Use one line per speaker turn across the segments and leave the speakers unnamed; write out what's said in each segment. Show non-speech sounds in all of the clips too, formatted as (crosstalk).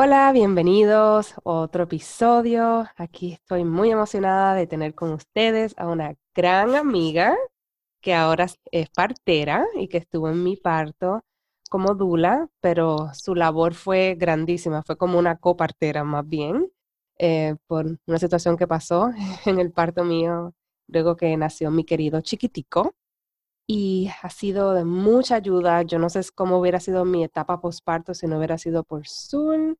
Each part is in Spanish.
Hola, bienvenidos a otro episodio. Aquí estoy muy emocionada de tener con ustedes a una gran amiga que ahora es partera y que estuvo en mi parto como dula, pero su labor fue grandísima, fue como una copartera más bien, eh, por una situación que pasó (laughs) en el parto mío luego que nació mi querido chiquitico. Y ha sido de mucha ayuda. Yo no sé cómo hubiera sido mi etapa postparto si no hubiera sido por Zoom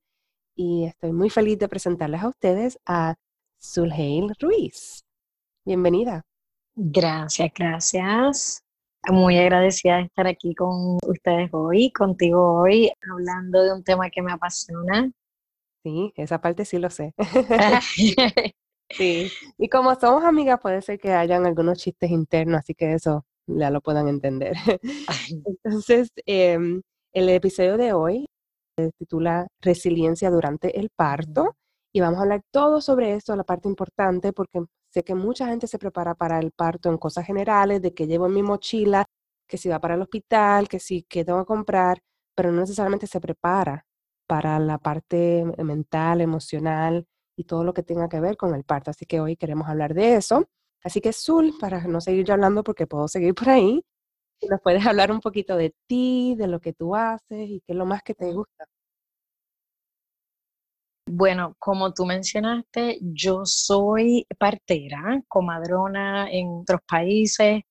y estoy muy feliz de presentarles a ustedes a Zulheil Ruiz. Bienvenida.
Gracias, gracias. Muy agradecida de estar aquí con ustedes hoy, contigo hoy, hablando de un tema que me apasiona.
Sí, esa parte sí lo sé. (laughs) (laughs) sí, y como somos amigas, puede ser que hayan algunos chistes internos, así que eso ya lo puedan entender. (laughs) Entonces, em, el episodio de hoy titula Resiliencia durante el parto y vamos a hablar todo sobre esto, la parte importante, porque sé que mucha gente se prepara para el parto en cosas generales, de que llevo en mi mochila, que si va para el hospital, que si que tengo que comprar, pero no necesariamente se prepara para la parte mental, emocional y todo lo que tenga que ver con el parto. Así que hoy queremos hablar de eso. Así que Zul, para no seguir yo hablando porque puedo seguir por ahí, nos puedes hablar un poquito de ti, de lo que tú haces y qué es lo más que te gusta.
Bueno, como tú mencionaste, yo soy partera, comadrona en otros países.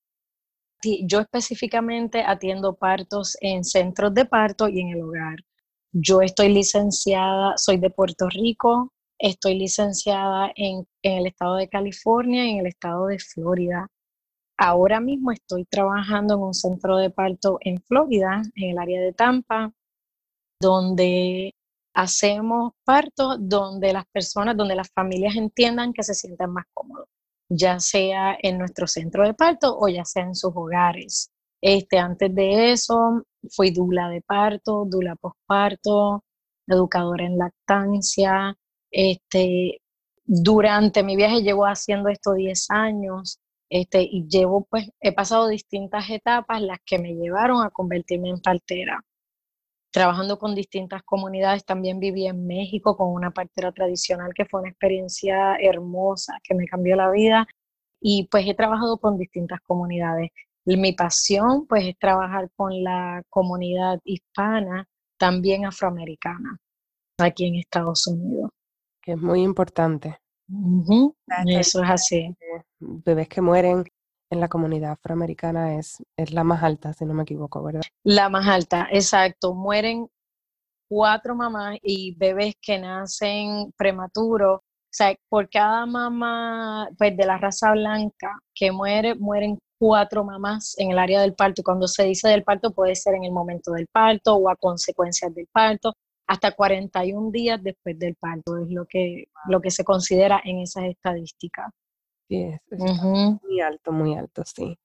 Yo específicamente atiendo partos en centros de parto y en el hogar. Yo estoy licenciada, soy de Puerto Rico, estoy licenciada en, en el estado de California y en el estado de Florida. Ahora mismo estoy trabajando en un centro de parto en Florida, en el área de Tampa, donde hacemos partos donde las personas, donde las familias entiendan que se sientan más cómodos, ya sea en nuestro centro de parto o ya sea en sus hogares. Este, antes de eso, fui dula de parto, dula posparto, educadora en lactancia. Este, durante mi viaje llevo haciendo esto 10 años este, y llevo, pues, he pasado distintas etapas las que me llevaron a convertirme en partera. Trabajando con distintas comunidades, también viví en México con una partera tradicional que fue una experiencia hermosa, que me cambió la vida. Y pues he trabajado con distintas comunidades. Mi pasión, pues, es trabajar con la comunidad hispana, también afroamericana, aquí en Estados Unidos.
Que es muy importante.
Eso es así.
Bebés que mueren en la comunidad afroamericana es, es la más alta, si no me equivoco, ¿verdad?
La más alta, exacto. Mueren cuatro mamás y bebés que nacen prematuros. O sea, por cada mamá pues, de la raza blanca que muere, mueren cuatro mamás en el área del parto. Y cuando se dice del parto, puede ser en el momento del parto o a consecuencias del parto hasta 41 días después del parto, es lo que, lo que se considera en esas estadísticas.
Sí, es, muy alto, muy alto, sí.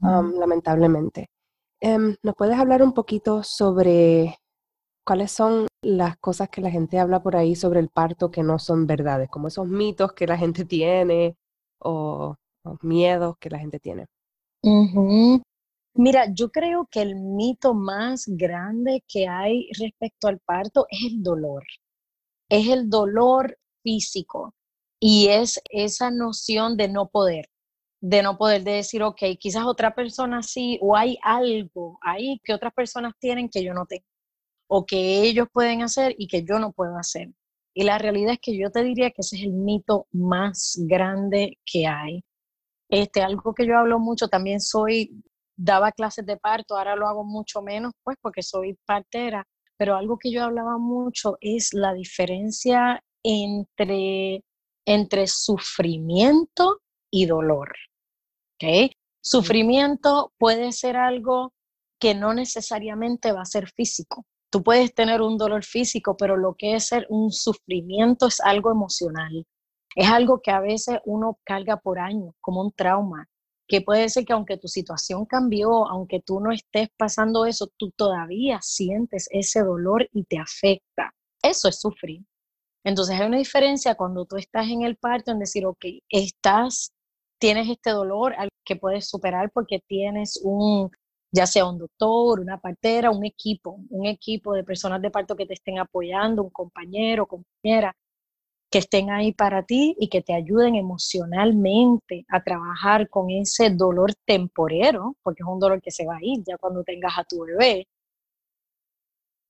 lamentablemente. Em, ¿Nos puedes hablar un poquito sobre cuáles son las cosas que la gente habla por ahí sobre el parto que no son verdades, como esos mitos que la gente tiene o, miedos que la gente tiene?
Mira, yo creo que el mito más grande que hay respecto al parto es el dolor. Es el dolor físico y es esa noción de no poder, de no poder de decir, ok, quizás otra persona sí, o hay algo ahí que otras personas tienen que yo no tengo, o que ellos pueden hacer y que yo no puedo hacer. Y la realidad es que yo te diría que ese es el mito más grande que hay. Este, algo que yo hablo mucho, también soy daba clases de parto, ahora lo hago mucho menos, pues porque soy partera, pero algo que yo hablaba mucho es la diferencia entre, entre sufrimiento y dolor. ¿okay? Sufrimiento puede ser algo que no necesariamente va a ser físico. Tú puedes tener un dolor físico, pero lo que es ser un sufrimiento es algo emocional. Es algo que a veces uno carga por años, como un trauma, que puede ser que aunque tu situación cambió, aunque tú no estés pasando eso, tú todavía sientes ese dolor y te afecta. Eso es sufrir. Entonces hay una diferencia cuando tú estás en el parto en decir, ok, estás, tienes este dolor que puedes superar porque tienes un, ya sea un doctor, una partera, un equipo, un equipo de personas de parto que te estén apoyando, un compañero, compañera, que estén ahí para ti y que te ayuden emocionalmente a trabajar con ese dolor temporero, porque es un dolor que se va a ir ya cuando tengas a tu bebé.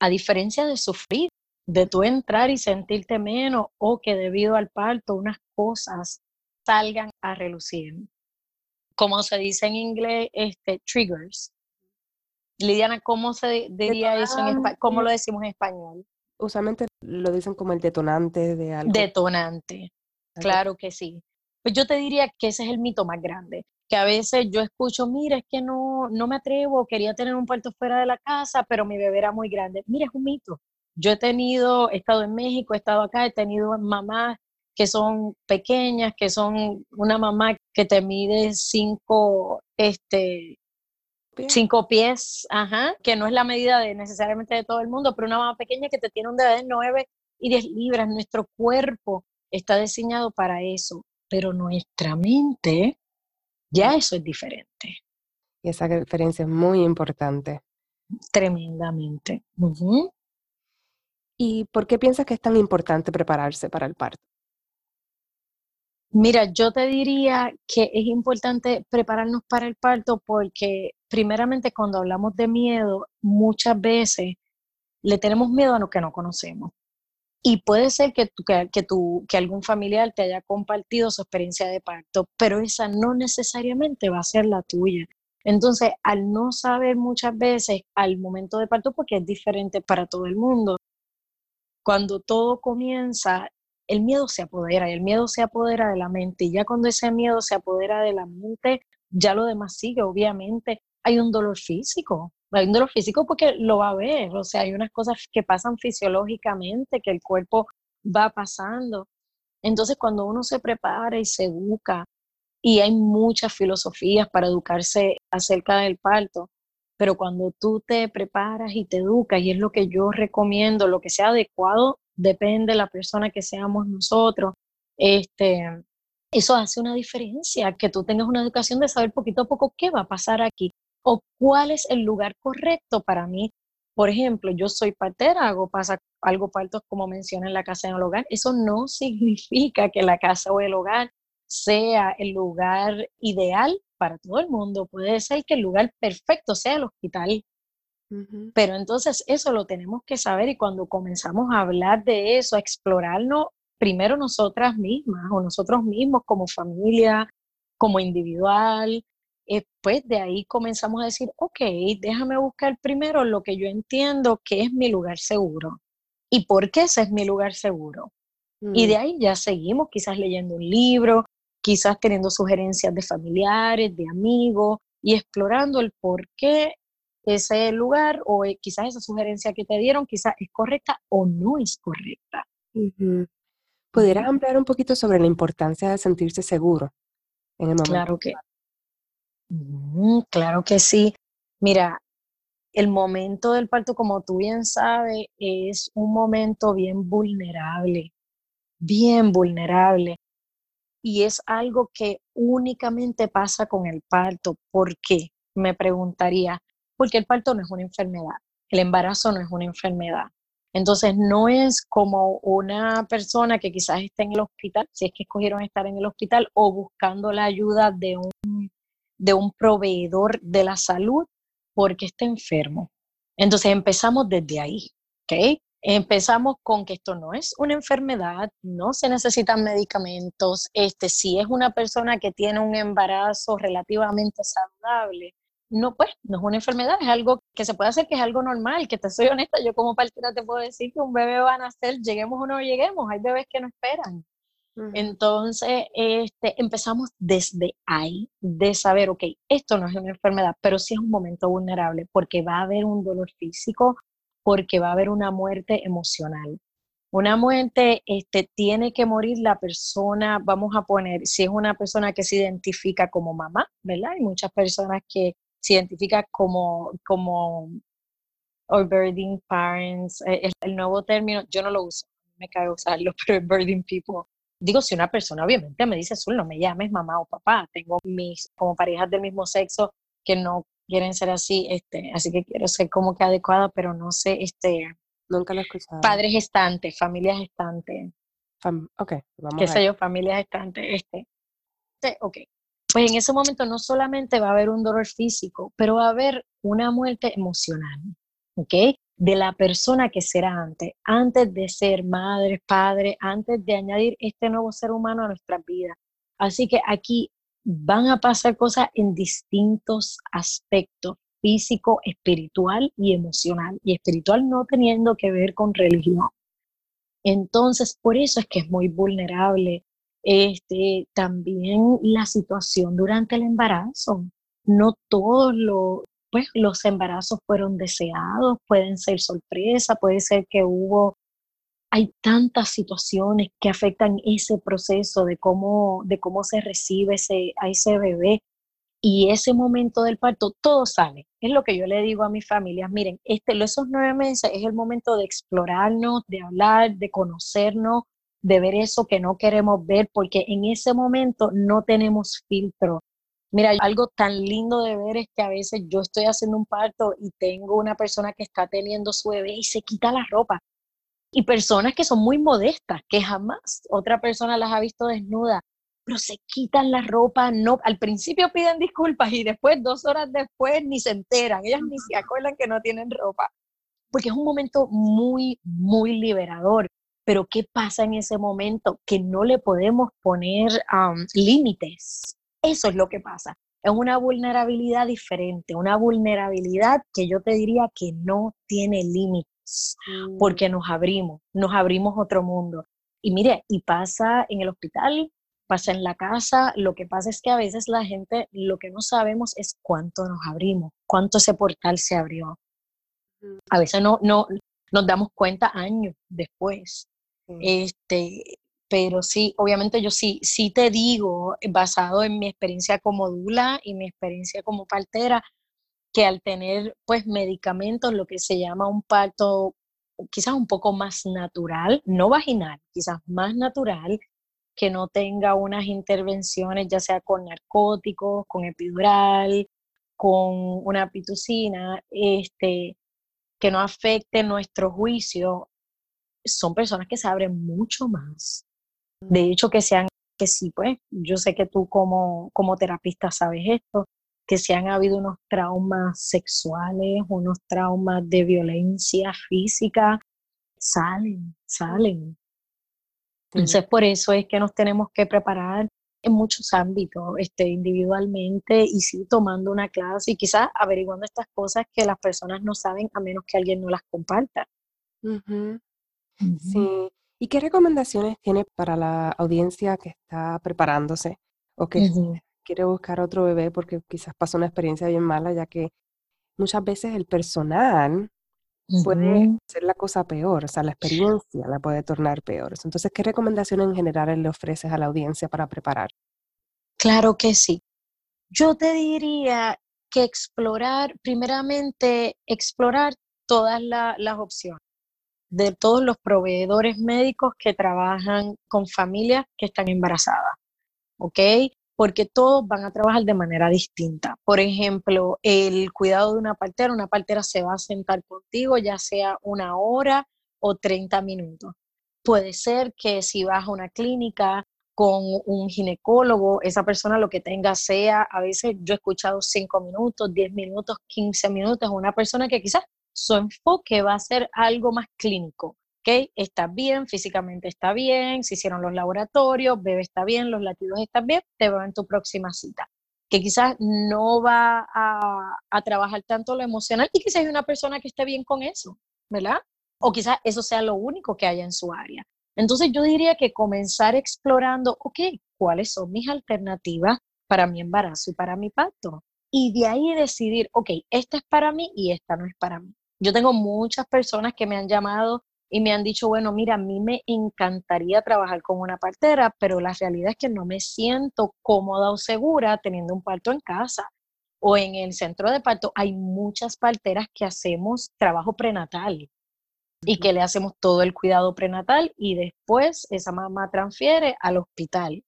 A diferencia de sufrir, de tú entrar y sentirte menos o que debido al parto unas cosas salgan a relucir. Como se dice en inglés, este, triggers. Lidiana, ¿cómo se diría eso en español? ¿Cómo lo decimos en español?
Usualmente lo dicen como el detonante de algo.
Detonante, claro que sí. Pues yo te diría que ese es el mito más grande, que a veces yo escucho, mira, es que no, no me atrevo, quería tener un parto fuera de la casa, pero mi bebé era muy grande. Mira, es un mito. Yo he tenido, he estado en México, he estado acá, he tenido mamás que son pequeñas, que son una mamá que te mide cinco, este, Cinco pies, ajá, que no es la medida de necesariamente de todo el mundo, pero una mamá pequeña que te tiene un bebé de 9 y 10 libras. Nuestro cuerpo está diseñado para eso, pero nuestra mente, ya eso es diferente.
Y esa diferencia es muy importante.
Tremendamente.
¿Y por qué piensas que es tan importante prepararse para el parto?
Mira, yo te diría que es importante prepararnos para el parto porque primeramente cuando hablamos de miedo, muchas veces le tenemos miedo a lo que no conocemos. Y puede ser que, que, que, que algún familiar te haya compartido su experiencia de parto, pero esa no necesariamente va a ser la tuya. Entonces, al no saber muchas veces al momento de parto, porque es diferente para todo el mundo, cuando todo comienza, el miedo se apodera y el miedo se apodera de la mente y ya cuando ese miedo se apodera de la mente, ya lo demás sigue, obviamente hay un dolor físico, hay un dolor físico porque lo va a ver, o sea, hay unas cosas que pasan fisiológicamente, que el cuerpo va pasando. Entonces, cuando uno se prepara y se educa, y hay muchas filosofías para educarse acerca del parto, pero cuando tú te preparas y te educas, y es lo que yo recomiendo, lo que sea adecuado depende de la persona que seamos nosotros. Este, eso hace una diferencia, que tú tengas una educación de saber poquito a poco qué va a pasar aquí o cuál es el lugar correcto para mí. Por ejemplo, yo soy partera, hago pasa, algo parto como menciona en la casa en el hogar. Eso no (laughs) significa que la casa o el hogar sea el lugar ideal para todo el mundo. Puede ser que el lugar perfecto sea el hospital, pero entonces eso lo tenemos que saber y cuando comenzamos a hablar de eso, a explorarnos primero nosotras mismas o nosotros mismos como familia, como individual, eh, pues de ahí comenzamos a decir, ok, déjame buscar primero lo que yo entiendo que es mi lugar seguro. ¿Y por qué ese es mi lugar seguro? Y de mm. ahí ya seguimos quizás leyendo un libro, quizás teniendo sugerencias de familiares, de amigos y explorando el por qué ese lugar o eh, quizás esa sugerencia que te dieron quizás es correcta o no es correcta.
¿Pudieras ampliar un poquito sobre la importancia de sentirse seguro en el momento?
Claro que, claro que sí. Mira, el momento del parto, como tú bien sabes, es un momento bien vulnerable, bien vulnerable. Y es algo que únicamente pasa con el parto. ¿Por qué? Me preguntaría, porque el parto no es una enfermedad, el embarazo no es una enfermedad. Entonces no es como una persona que quizás esté en el hospital, si es que escogieron estar en el hospital, o buscando la ayuda de un, de un proveedor de la salud porque está enfermo. Entonces empezamos desde ahí, ¿ok? Empezamos con que esto no es una enfermedad, no se necesitan medicamentos. Este, si es una persona que tiene un embarazo relativamente saludable, no, pues, no es una enfermedad, es algo que se puede hacer, que es algo normal, que te soy honesta, yo como partida te puedo decir que un bebé va a nacer, lleguemos o no lleguemos, hay bebés que no esperan. Entonces, este, empezamos desde ahí, de saber, ok, esto no es una enfermedad, pero sí es un momento vulnerable porque va a haber un dolor físico, porque va a haber una muerte emocional. Una muerte este, tiene que morir la persona, vamos a poner, si es una persona que se identifica como mamá, ¿verdad? Hay muchas personas que se identifican como, como birthing parents, eh, el, el nuevo término, yo no lo uso, me cabe usarlo, (laughs) pero birthing people. Digo, si una persona obviamente me dice, Azul, no me llames mamá o papá, tengo mis como parejas del mismo sexo que no quieren ser así, este, así que quiero ser como que adecuada, pero no sé, este,
Nunca lo he escuchado.
Padres gestantes, familias gestantes.
ok, vamos
Qué sé yo, familias gestantes, este. Ok. Pues en ese momento no solamente va a haber un dolor físico, pero va a haber una muerte emocional, ¿ok? De la persona que será antes, antes de ser madre, padre, antes de añadir este nuevo ser humano a nuestra vida. Así que aquí van a pasar cosas en distintos aspectos físico, espiritual y emocional, y espiritual no teniendo que ver con religión. Entonces, por eso es que es muy vulnerable este, también la situación durante el embarazo. No todos los, pues, los embarazos fueron deseados, pueden ser sorpresa, puede ser que hubo, hay tantas situaciones que afectan ese proceso de cómo, de cómo se recibe ese, a ese bebé y ese momento del parto, todo sale. Es lo que yo le digo a mis familias, miren, este, esos nueve meses es el momento de explorarnos, de hablar, de conocernos, de ver eso que no queremos ver, porque en ese momento no tenemos filtro. Mira, algo tan lindo de ver es que a veces yo estoy haciendo un parto y tengo una persona que está teniendo su bebé y se quita la ropa. Y personas que son muy modestas, que jamás otra persona las ha visto desnudas pero se quitan la ropa, no, al principio piden disculpas y después, dos horas después, ni se enteran, ellas ni se acuerdan que no tienen ropa, porque es un momento muy, muy liberador. Pero ¿qué pasa en ese momento? Que no le podemos poner límites. Eso es lo que pasa. Es una vulnerabilidad diferente, una vulnerabilidad que yo te diría que no tiene límites, mm. porque nos abrimos, nos abrimos otro mundo. Y mire, y pasa en el hospital, pasa en la casa. Lo que pasa es que a veces la gente, lo que no sabemos es cuánto nos abrimos, cuánto ese portal se abrió. A veces no, no nos damos cuenta años después. Este, pero sí, obviamente yo sí, sí te digo, basado en mi experiencia como dula y mi experiencia como partera, que al tener pues medicamentos, lo que se llama un parto quizás un poco más natural, no vaginal, quizás más natural, que no tenga unas intervenciones, ya sea con narcóticos, con epidural, con una pitocina, este, que no afecte nuestro juicio, son personas que se abren mucho más. De hecho, que sean, que sí, pues, yo sé que tú como, como terapista sabes esto, que si han habido unos traumas sexuales, unos traumas de violencia física, salen, salen. Entonces, por eso es que nos tenemos que preparar en muchos ámbitos, este, individualmente y sí tomando una clase y quizás averiguando estas cosas que las personas no saben a menos que alguien no las comparta.
Sí. ¿Y qué recomendaciones tiene para la audiencia que está preparándose o que quiere buscar otro bebé porque quizás pasó una experiencia bien mala, ya que muchas veces el personal puede ser la cosa peor, o sea, la experiencia la puede tornar peor. Entonces, ¿qué recomendaciones en general le ofreces a la audiencia para preparar?
Claro que sí. Yo te diría que explorar, primeramente, explorar todas las opciones de todos los proveedores médicos que trabajan con familias que están embarazadas. ¿Ok? porque todos van a trabajar de manera distinta. Por ejemplo, el cuidado de una partera, una partera se va a sentar contigo ya sea una hora o 30 minutos. Puede ser que si vas a una clínica con un ginecólogo, esa persona lo que tenga sea, a veces yo he escuchado 5 minutos, 10 minutos, 15 minutos, una persona que quizás su enfoque va a ser algo más clínico, ¿ok? Está bien, físicamente está bien, se hicieron los laboratorios, bebé está bien, los latidos están bien, te veo en tu próxima cita. Que quizás no va a, a trabajar tanto lo emocional y quizás hay una persona que esté bien con eso, ¿verdad? O quizás eso sea lo único que haya en su área. Entonces yo diría que comenzar explorando, ok, ¿cuáles son mis alternativas para mi embarazo y para mi parto? Y de ahí decidir, ok, esta es para mí y esta no es para mí. Yo tengo muchas personas que me han llamado y me han dicho, bueno, mira, a mí me encantaría trabajar con una partera, pero la realidad es que no me siento cómoda o segura teniendo un parto en casa o en el centro de parto. Hay muchas parteras que hacemos trabajo prenatal y que le hacemos todo el cuidado prenatal y después esa mamá transfiere al hospital.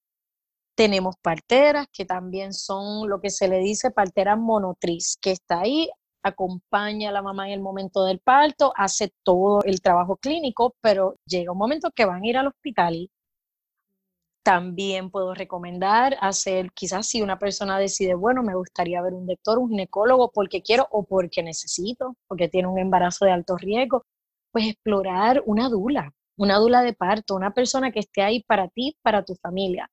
Tenemos parteras que también son lo que se le dice partera monotriz, que está ahí, acompaña a la mamá en el momento del parto, hace todo el trabajo clínico, pero llega un momento que van a ir al hospital. También puedo recomendar hacer, quizás si una persona decide, bueno, me gustaría ver un doctor, un ginecólogo, porque quiero o porque necesito, porque tiene un embarazo de alto riesgo, pues explorar una dula, una dula de parto, una persona que esté ahí para ti, para tu familia.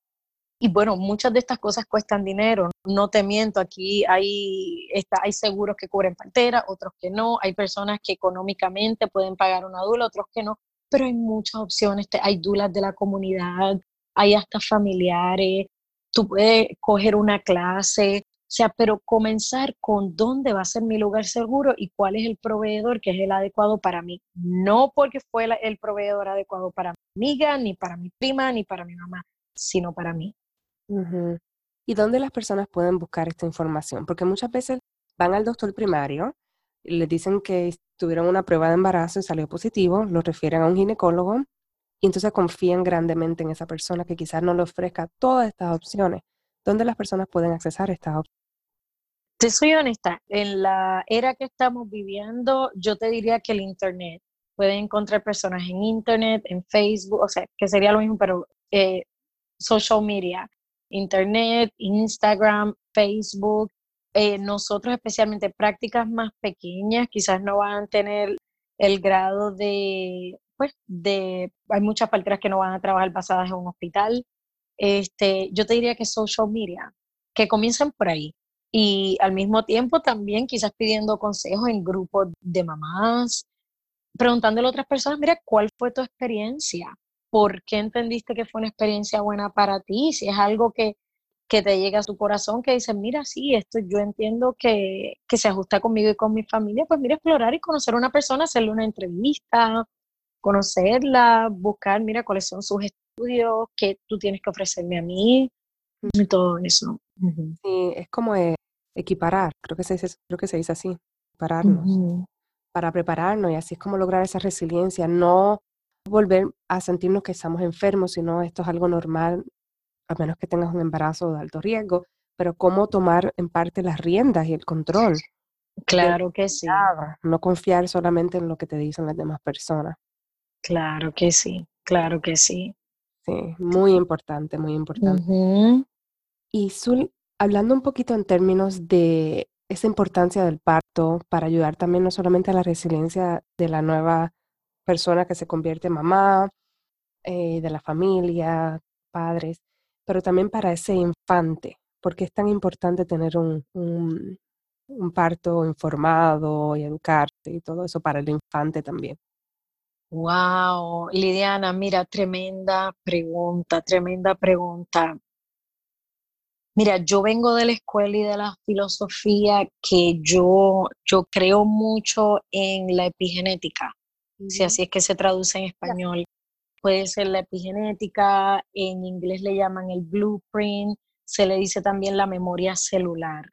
Y bueno, muchas de estas cosas cuestan dinero, no te miento, aquí hay, está, hay seguros que cubren partera, otros que no, hay personas que económicamente pueden pagar una dula, otros que no, pero hay muchas opciones, hay dulas de la comunidad, hay hasta familiares, tú puedes coger una clase, o sea, pero comenzar con dónde va a ser mi lugar seguro y cuál es el proveedor que es el adecuado para mí. No porque fue el proveedor adecuado para mi amiga, ni para mi prima, ni para mi mamá, sino para mí.
¿Y dónde las personas pueden buscar esta información? Porque muchas veces van al doctor primario, les dicen que tuvieron una prueba de embarazo y salió positivo, lo refieren a un ginecólogo y entonces confían grandemente en esa persona que quizás no le ofrezca todas estas opciones. ¿Dónde las personas pueden accesar estas opciones?
Te soy honesta, en la era que estamos viviendo, yo te diría que el Internet, pueden encontrar personas en Internet, en Facebook, o sea, que sería lo mismo, pero eh, social media, Internet, Instagram, Facebook. Eh, nosotros especialmente prácticas más pequeñas quizás no van a tener el grado de, pues, de, hay muchas parteras que no van a trabajar basadas en un hospital. Este, yo te diría que social media, que comiencen por ahí y al mismo tiempo también quizás pidiendo consejos en grupos de mamás, preguntándole a otras personas, mira, ¿cuál fue tu experiencia? ¿Por qué entendiste que fue una experiencia buena para ti? Si es algo que, que te llega a tu corazón, que dices, mira, sí, esto yo entiendo que, que se ajusta conmigo y con mi familia, pues mira, explorar y conocer a una persona, hacerle una entrevista, conocerla, buscar, mira, cuáles son sus estudios, qué tú tienes que ofrecerme a mí, y todo eso.
Sí, es como eh, equiparar, creo que se dice, creo que se dice así, prepararnos, para prepararnos y así es como lograr esa resiliencia, no volver a sentirnos que estamos enfermos, sino esto es algo normal, a menos que tengas un embarazo de alto riesgo, pero cómo tomar en parte las riendas y el control.
Claro que sí.
No confiar solamente en lo que te dicen las demás personas.
Claro que sí, claro que sí.
Sí, muy importante, muy importante. Y Zul, hablando un poquito en términos de esa importancia del parto para ayudar también no solamente a la resiliencia de la nueva persona que se convierte en mamá, eh, de la familia, padres, pero también para ese infante, porque es tan importante tener un, un, parto informado y educarte y todo eso para el infante también.
Wow, Lidiana, mira, tremenda pregunta, tremenda pregunta. Mira, yo vengo de la escuela y de la filosofía que yo, yo creo mucho en la epigenética, si así es que se traduce en español. Puede ser la epigenética, en inglés le llaman el blueprint, se le dice también la memoria celular,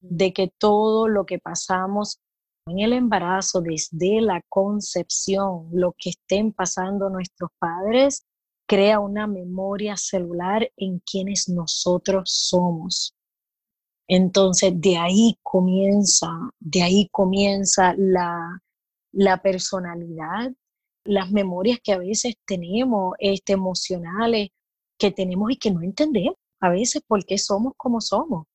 de que todo lo que pasamos en el embarazo, desde la concepción, lo que estén pasando nuestros padres, crea una memoria celular en quienes nosotros somos. Entonces, de ahí comienza, de ahí comienza la, la personalidad, las memorias que a veces tenemos, este, emocionales, que tenemos y que no entendemos a veces por qué somos como somos.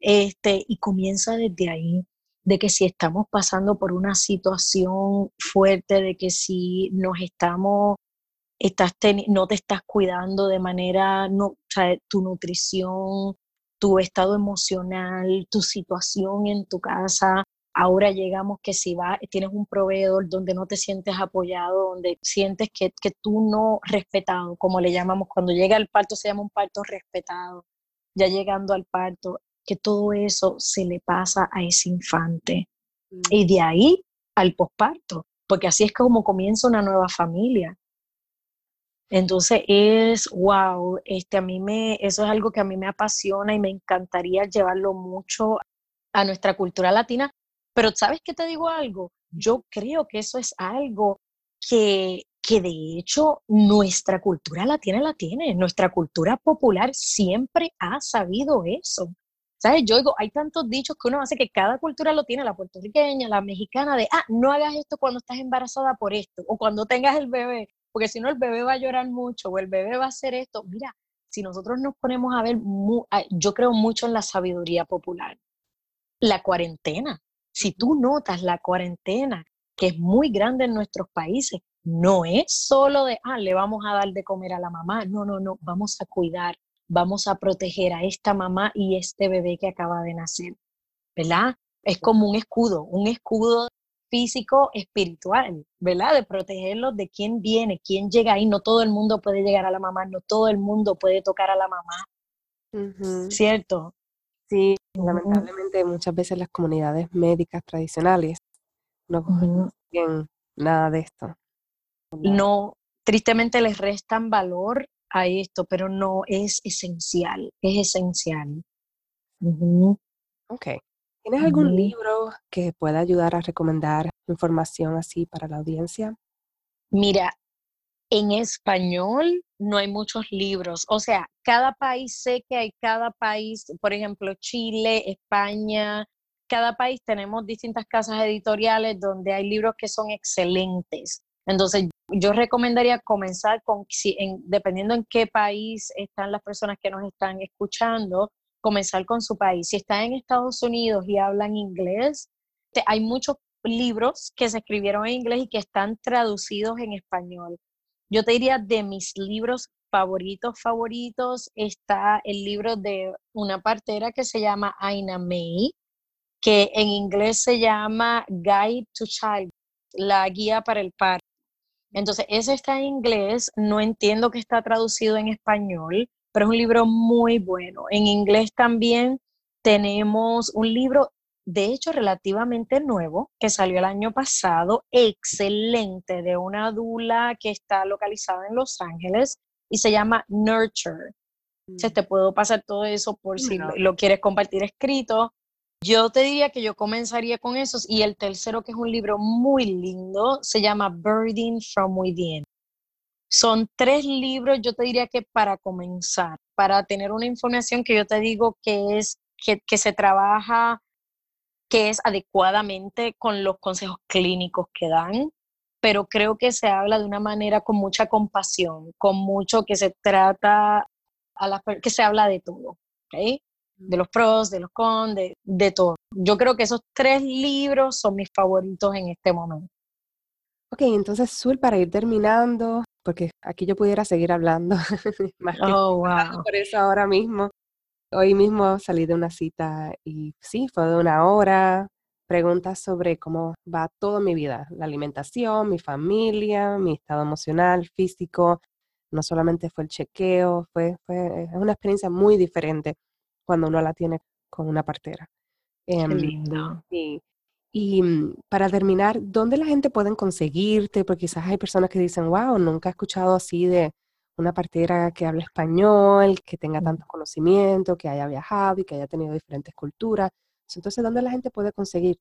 Este, y comienza desde ahí, de que si estamos pasando por una situación fuerte, de que si nos estamos estás no te estás cuidando de manera, no, tu nutrición, tu estado emocional, tu situación en tu casa, Ahora llegamos que si vas, tienes un proveedor donde no te sientes apoyado, donde sientes que, que tú no respetado, como le llamamos, cuando llega el parto se llama un parto respetado, ya llegando al parto, que todo eso se le pasa a ese infante. Mm. Y de ahí al posparto, porque así es como comienza una nueva familia. Entonces es, wow, este, a mí me, eso es algo que a mí me apasiona y me encantaría llevarlo mucho a nuestra cultura latina, pero ¿sabes qué te digo algo? Yo creo que eso es algo que, que de hecho nuestra cultura latina la tiene, nuestra cultura popular siempre ha sabido eso. ¿Sabes? Yo digo, hay tantos dichos que uno hace que cada cultura lo tiene, la puertorriqueña, la mexicana, de, ah, no hagas esto cuando estás embarazada por esto, o cuando tengas el bebé, porque si no el bebé va a llorar mucho, o el bebé va a hacer esto. Mira, si nosotros nos ponemos a ver, yo creo mucho en la sabiduría popular. La cuarentena, si tú notas la cuarentena, que es muy grande en nuestros países, no es solo de, ah, le vamos a dar de comer a la mamá, no, no, no, vamos a cuidar, vamos a proteger a esta mamá y este bebé que acaba de nacer, ¿verdad? Es como un escudo, un escudo físico, espiritual, ¿verdad? De protegerlos de quién viene, quién llega ahí. No todo el mundo puede llegar a la mamá, no todo el mundo puede tocar a la mamá. ¿Cierto?
Sí, lamentablemente muchas veces las comunidades médicas tradicionales no conocen nada de esto.
No, tristemente les restan valor a esto, pero no es esencial, es esencial.
Ok. ¿Tienes algún libro que pueda ayudar a recomendar información así para la audiencia?
Mira, en español no hay muchos libros. O sea, cada país, sé que hay cada país, por ejemplo, Chile, España, cada país tenemos distintas casas editoriales donde hay libros que son excelentes. Entonces, yo recomendaría comenzar con, si dependiendo en qué país están las personas que nos están escuchando, comenzar con su país. Si están en Estados Unidos y hablan inglés, hay muchos libros que se escribieron en inglés y que están traducidos en español. Yo te diría de mis libros favoritos, favoritos, está el libro de una partera que se llama Aina May, que en inglés se llama Guide to Child, la guía para el parto. Entonces, ese está en inglés, no entiendo que está traducido en español, pero es un libro muy bueno. En inglés también tenemos un libro de hecho relativamente nuevo, que salió el año pasado, excelente, de una dula que está localizada en Los Ángeles y se llama Nurture. Se mm. te puedo pasar todo eso por si lo, quieres compartir escrito. Yo te diría que yo comenzaría con esos y el tercero, que es un libro muy lindo, se llama Birding from Within. Son tres libros, yo te diría que para comenzar, para tener una información que yo te digo que es que, que se trabaja que es adecuadamente con los consejos clínicos que dan, pero creo que se habla de una manera con mucha compasión, con mucho que se trata, a la, que se habla de todo, ¿okay? de los pros, de los cons, de, de todo. Yo creo que esos tres libros son mis favoritos en este momento.
Ok, entonces, Sul, para ir terminando, porque aquí yo pudiera seguir hablando, (laughs) más que oh, (laughs) wow. por eso ahora mismo, Hoy mismo salí de una cita y sí, fue de una hora. Preguntas sobre cómo va toda mi vida, la alimentación, mi familia, mi estado emocional, físico. No solamente fue el chequeo, fue, fue es una experiencia muy diferente cuando uno la tiene con una partera.
Qué em, lindo.
Y, y mm, para terminar, ¿dónde la gente puede conseguirte? Porque quizás hay personas que dicen, wow, nunca he escuchado así de, una partera que hable español, que tenga tanto conocimiento, que haya viajado y que haya tenido diferentes culturas. Entonces, ¿dónde la gente puede conseguir?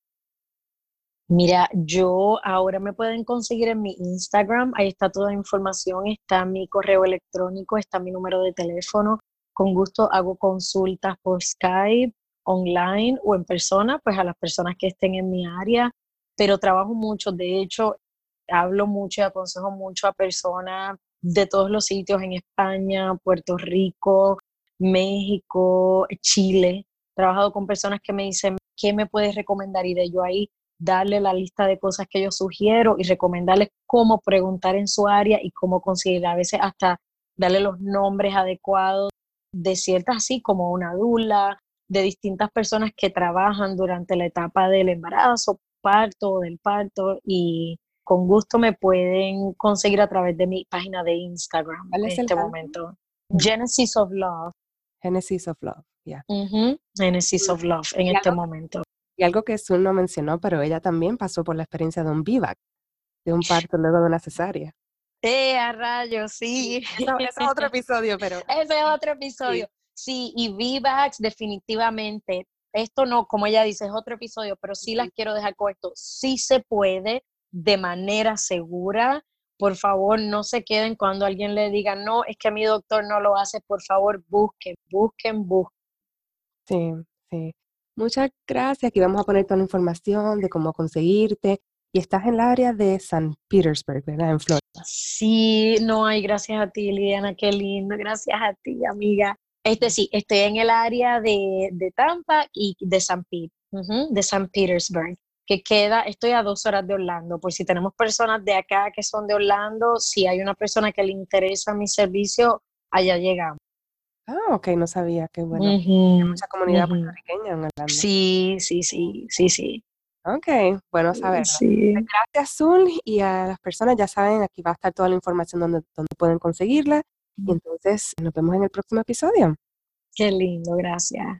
Mira, yo ahora me pueden conseguir en mi Instagram, ahí está toda la información, está mi correo electrónico, está mi número de teléfono. Con gusto hago consultas por Skype, online o en persona, pues a las personas que estén en mi área, pero trabajo mucho, de hecho, hablo mucho y aconsejo mucho a personas de todos los sitios en España, Puerto Rico, México, Chile. He trabajado con personas que me dicen, ¿qué me puedes recomendar? Y de yo ahí darle la lista de cosas que yo sugiero y recomendarles cómo preguntar en su área y cómo conseguir, a veces hasta darle los nombres adecuados de ciertas, así como una dula de distintas personas que trabajan durante la etapa del embarazo, parto, del parto y con gusto me pueden conseguir a través de mi página de Instagram en este momento. Genesis of Love.
Genesis of Love, ya.
Genesis of Love en este momento.
Y algo que Sun no mencionó, pero ella también pasó por la experiencia de un VIVAC, de un parto luego de una cesárea. (laughs)
Eh, a rayos, sí.
Ese es otro (laughs) episodio, pero.
Ese es otro episodio. Sí, y VIVAX definitivamente, esto no, como ella dice, es otro episodio, pero sí las quiero dejar con esto. Sí se puede de manera segura. Por favor, no se queden cuando alguien le diga, no, es que mi doctor no lo hace. Por favor, busquen, busquen, busquen.
Sí, sí. Muchas gracias. Aquí vamos a poner toda la información de cómo conseguirte. Y estás en el área de San Petersburg, ¿verdad? En Florida.
Sí, no hay, gracias a ti, Liliana, qué lindo. Gracias a ti, amiga. Este sí, estoy en el área de, de Tampa y de San Pete, de San Petersburg, que queda, estoy a dos horas de Orlando. Por si tenemos personas de acá que son de Orlando, si hay una persona que le interesa mi servicio, allá llegamos.
Ah, ok, no sabía, qué bueno. Hay mucha comunidad puertorriqueña en Orlando.
Sí, sí, sí, sí, sí.
Ok, bueno saberlo. Sí. Gracias, Zul, y a las personas ya saben, aquí va a estar toda la información donde, donde pueden conseguirla. Y entonces nos vemos en el próximo episodio.
Qué lindo, gracias.